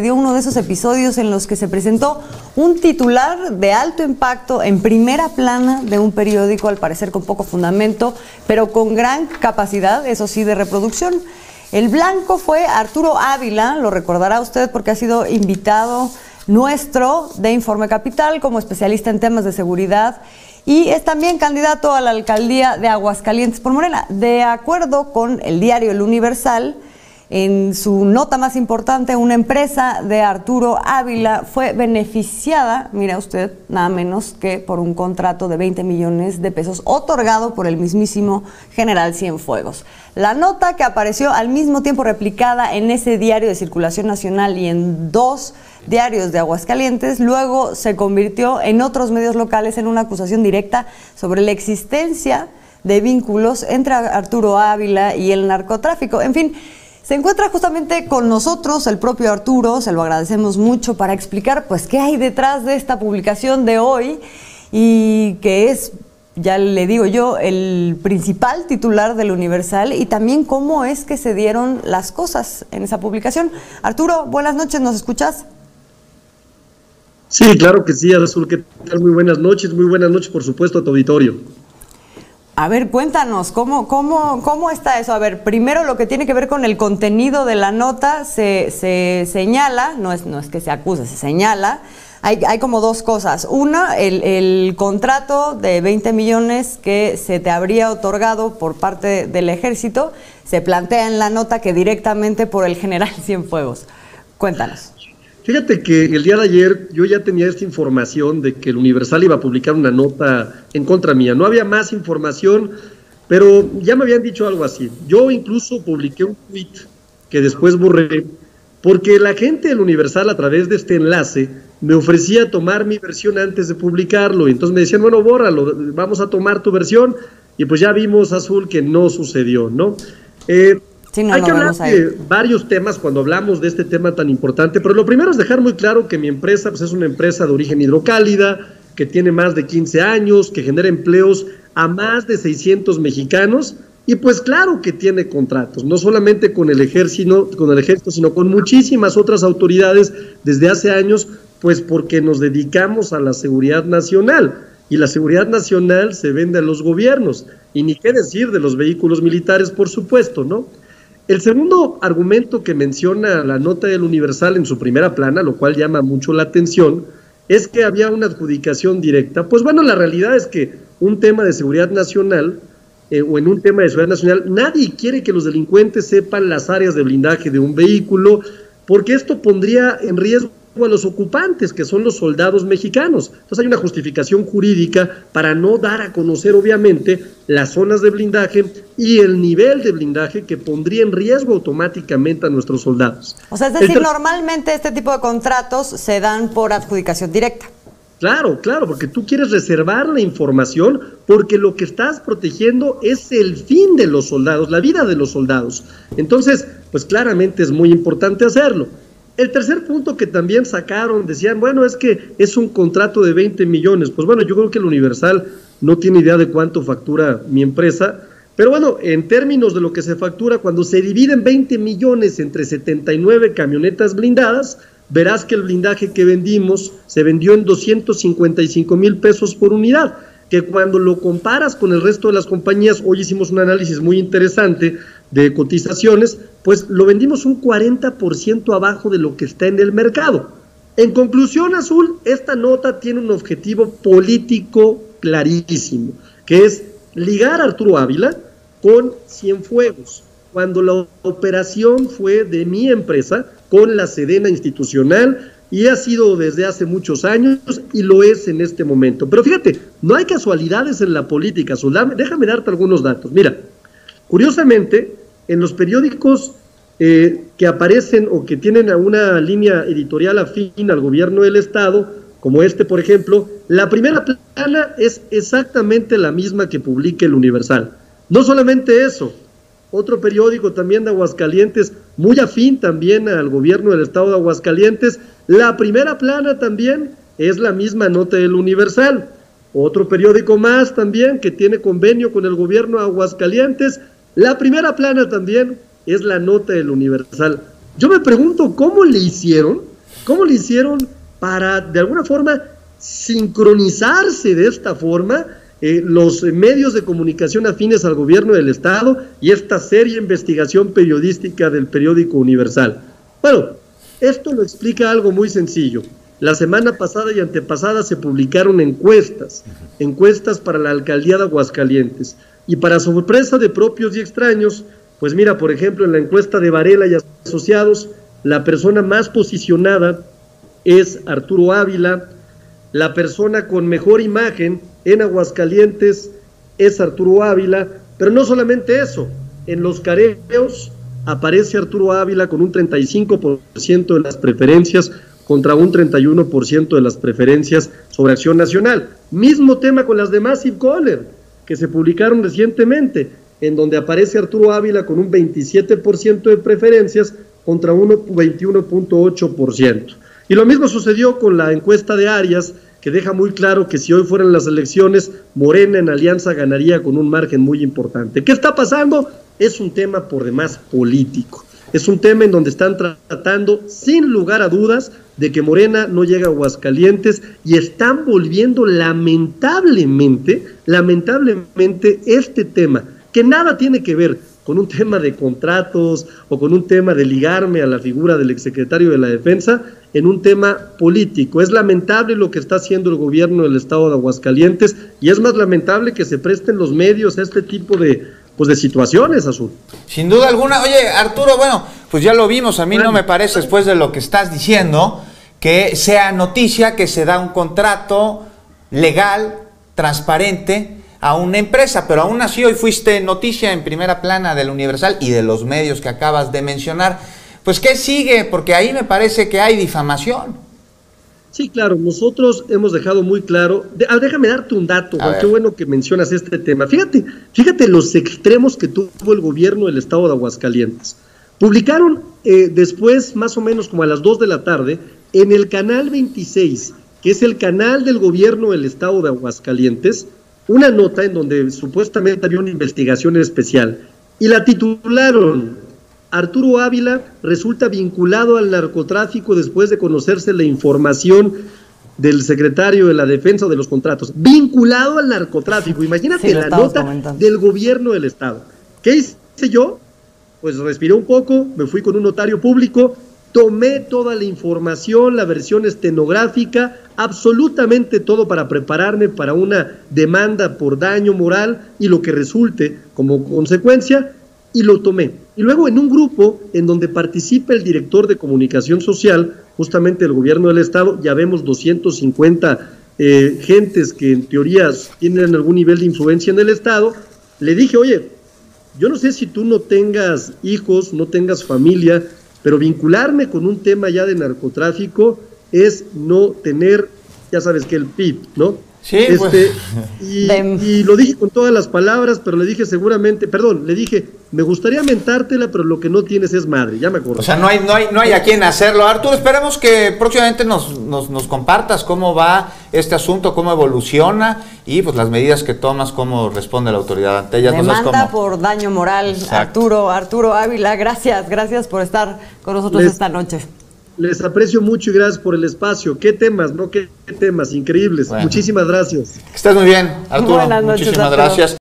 dio uno de esos episodios en los que se presentó un titular de alto impacto en primera plana de un periódico, al parecer con poco fundamento, pero con gran capacidad, eso sí, de reproducción. El blanco fue Arturo Ávila, lo recordará usted porque ha sido invitado nuestro de Informe Capital como especialista en temas de seguridad y es también candidato a la alcaldía de Aguascalientes por Morena. De acuerdo con el diario El Universal, en su nota más importante, una empresa de Arturo Ávila fue beneficiada, mira usted, nada menos que por un contrato de 20 millones de pesos otorgado por el mismísimo general Cienfuegos. La nota que apareció al mismo tiempo replicada en ese diario de circulación nacional y en dos diarios de Aguascalientes, luego se convirtió en otros medios locales en una acusación directa sobre la existencia de vínculos entre Arturo Ávila y el narcotráfico. En fin, se encuentra justamente con nosotros el propio Arturo, se lo agradecemos mucho para explicar pues qué hay detrás de esta publicación de hoy y que es, ya le digo yo, el principal titular del Universal y también cómo es que se dieron las cosas en esa publicación. Arturo, buenas noches, ¿nos escuchas? Sí, claro que sí, Azul, ¿qué tal? Muy buenas noches, muy buenas noches, por supuesto, a tu auditorio. A ver, cuéntanos, ¿cómo, cómo, ¿cómo está eso? A ver, primero lo que tiene que ver con el contenido de la nota se, se señala, no es, no es que se acuse, se señala. Hay, hay como dos cosas. Una, el, el, contrato de 20 millones que se te habría otorgado por parte del ejército, se plantea en la nota que directamente por el general Cienfuegos. Cuéntanos. Fíjate que el día de ayer yo ya tenía esta información de que el Universal iba a publicar una nota en contra mía. No había más información, pero ya me habían dicho algo así. Yo incluso publiqué un tweet que después borré, porque la gente del Universal a través de este enlace me ofrecía tomar mi versión antes de publicarlo. Y entonces me decían, bueno, bórralo, vamos a tomar tu versión. Y pues ya vimos, Azul, que no sucedió, ¿no? Eh, hay que hablar de varios temas cuando hablamos de este tema tan importante, pero lo primero es dejar muy claro que mi empresa pues, es una empresa de origen hidrocálida, que tiene más de 15 años, que genera empleos a más de 600 mexicanos y pues claro que tiene contratos, no solamente con el ejército, con el ejército, sino con muchísimas otras autoridades desde hace años, pues porque nos dedicamos a la seguridad nacional y la seguridad nacional se vende a los gobiernos y ni qué decir de los vehículos militares, por supuesto, ¿no? El segundo argumento que menciona la nota del Universal en su primera plana, lo cual llama mucho la atención, es que había una adjudicación directa. Pues bueno, la realidad es que un tema de seguridad nacional eh, o en un tema de seguridad nacional, nadie quiere que los delincuentes sepan las áreas de blindaje de un vehículo, porque esto pondría en riesgo a los ocupantes, que son los soldados mexicanos. Entonces hay una justificación jurídica para no dar a conocer, obviamente, las zonas de blindaje y el nivel de blindaje que pondría en riesgo automáticamente a nuestros soldados. O sea, es decir, normalmente este tipo de contratos se dan por adjudicación directa. Claro, claro, porque tú quieres reservar la información porque lo que estás protegiendo es el fin de los soldados, la vida de los soldados. Entonces, pues claramente es muy importante hacerlo. El tercer punto que también sacaron, decían, bueno, es que es un contrato de 20 millones. Pues bueno, yo creo que el Universal no tiene idea de cuánto factura mi empresa, pero bueno, en términos de lo que se factura, cuando se dividen 20 millones entre 79 camionetas blindadas, verás que el blindaje que vendimos se vendió en 255 mil pesos por unidad que cuando lo comparas con el resto de las compañías, hoy hicimos un análisis muy interesante de cotizaciones, pues lo vendimos un 40% abajo de lo que está en el mercado. En conclusión, Azul, esta nota tiene un objetivo político clarísimo, que es ligar a Arturo Ávila con Cienfuegos, cuando la operación fue de mi empresa con la Sedena institucional, y ha sido desde hace muchos años y lo es en este momento. Pero fíjate, no hay casualidades en la política, Déjame darte algunos datos. Mira, curiosamente, en los periódicos eh, que aparecen o que tienen una línea editorial afín al gobierno del Estado, como este, por ejemplo, la primera plana es exactamente la misma que publica el Universal. No solamente eso, otro periódico también de Aguascalientes, muy afín también al gobierno del estado de Aguascalientes. La primera plana también es la misma nota del Universal. Otro periódico más también que tiene convenio con el gobierno de Aguascalientes. La primera plana también es la nota del Universal. Yo me pregunto cómo le hicieron ¿Cómo le hicieron para, de alguna forma, sincronizarse de esta forma eh, los medios de comunicación afines al gobierno del Estado y esta seria investigación periodística del periódico Universal? Bueno, esto lo explica algo muy sencillo. La semana pasada y antepasada se publicaron encuestas, encuestas para la alcaldía de Aguascalientes. Y para sorpresa de propios y extraños, pues mira, por ejemplo, en la encuesta de Varela y Asociados, la persona más posicionada es Arturo Ávila, la persona con mejor imagen en Aguascalientes es Arturo Ávila, pero no solamente eso, en los careos aparece Arturo Ávila con un 35% de las preferencias contra un 31% de las preferencias sobre Acción Nacional. Mismo tema con las demás Caller, que se publicaron recientemente, en donde aparece Arturo Ávila con un 27% de preferencias contra un 21.8%. Y lo mismo sucedió con la encuesta de Arias, que deja muy claro que si hoy fueran las elecciones, Morena en alianza ganaría con un margen muy importante. ¿Qué está pasando? Es un tema por demás político. Es un tema en donde están tratando, sin lugar a dudas, de que Morena no llega a Aguascalientes y están volviendo lamentablemente, lamentablemente este tema, que nada tiene que ver con un tema de contratos o con un tema de ligarme a la figura del exsecretario de la Defensa, en un tema político. Es lamentable lo que está haciendo el gobierno del estado de Aguascalientes y es más lamentable que se presten los medios a este tipo de, pues de situaciones, Azul. Sin duda alguna. Oye, Arturo, bueno, pues ya lo vimos. A mí no me parece, después de lo que estás diciendo, que sea noticia que se da un contrato legal, transparente, a una empresa, pero aún así hoy fuiste noticia en primera plana del Universal y de los medios que acabas de mencionar. Pues ¿qué sigue? Porque ahí me parece que hay difamación. Sí, claro, nosotros hemos dejado muy claro, ah, déjame darte un dato, qué bueno que mencionas este tema. Fíjate, fíjate los extremos que tuvo el gobierno del estado de Aguascalientes. Publicaron eh, después, más o menos como a las 2 de la tarde, en el canal 26, que es el canal del gobierno del estado de Aguascalientes, una nota en donde supuestamente había una investigación especial y la titularon Arturo Ávila resulta vinculado al narcotráfico después de conocerse la información del secretario de la defensa de los contratos. Vinculado al narcotráfico. Imagínate la nota del gobierno del Estado. ¿Qué hice yo? Pues respiré un poco, me fui con un notario público, tomé toda la información, la versión estenográfica, absolutamente todo para prepararme para una demanda por daño moral y lo que resulte como consecuencia, y lo tomé. Y luego en un grupo en donde participa el director de comunicación social, justamente el gobierno del estado, ya vemos 250 eh, gentes que en teoría tienen algún nivel de influencia en el estado, le dije, oye, yo no sé si tú no tengas hijos, no tengas familia, pero vincularme con un tema ya de narcotráfico es no tener, ya sabes que el PIB, ¿no? Sí, pues. este, y, lo dije con todas las palabras, pero le dije seguramente, perdón, le dije, me gustaría mentártela, pero lo que no tienes es madre, ya me acuerdo. O sea, no hay, no hay, no hay a quién hacerlo. Arturo, esperemos que próximamente nos, nos, compartas cómo va este asunto, cómo evoluciona y pues las medidas que tomas, cómo responde la autoridad ante ellas. Demanda por daño moral, Arturo, Arturo Ávila, gracias, gracias por estar con nosotros esta noche. Les aprecio mucho y gracias por el espacio. Qué temas, ¿no? Qué, temas increíbles. Muchísimas gracias. Que estés muy bien, Arturo. Muchísimas gracias.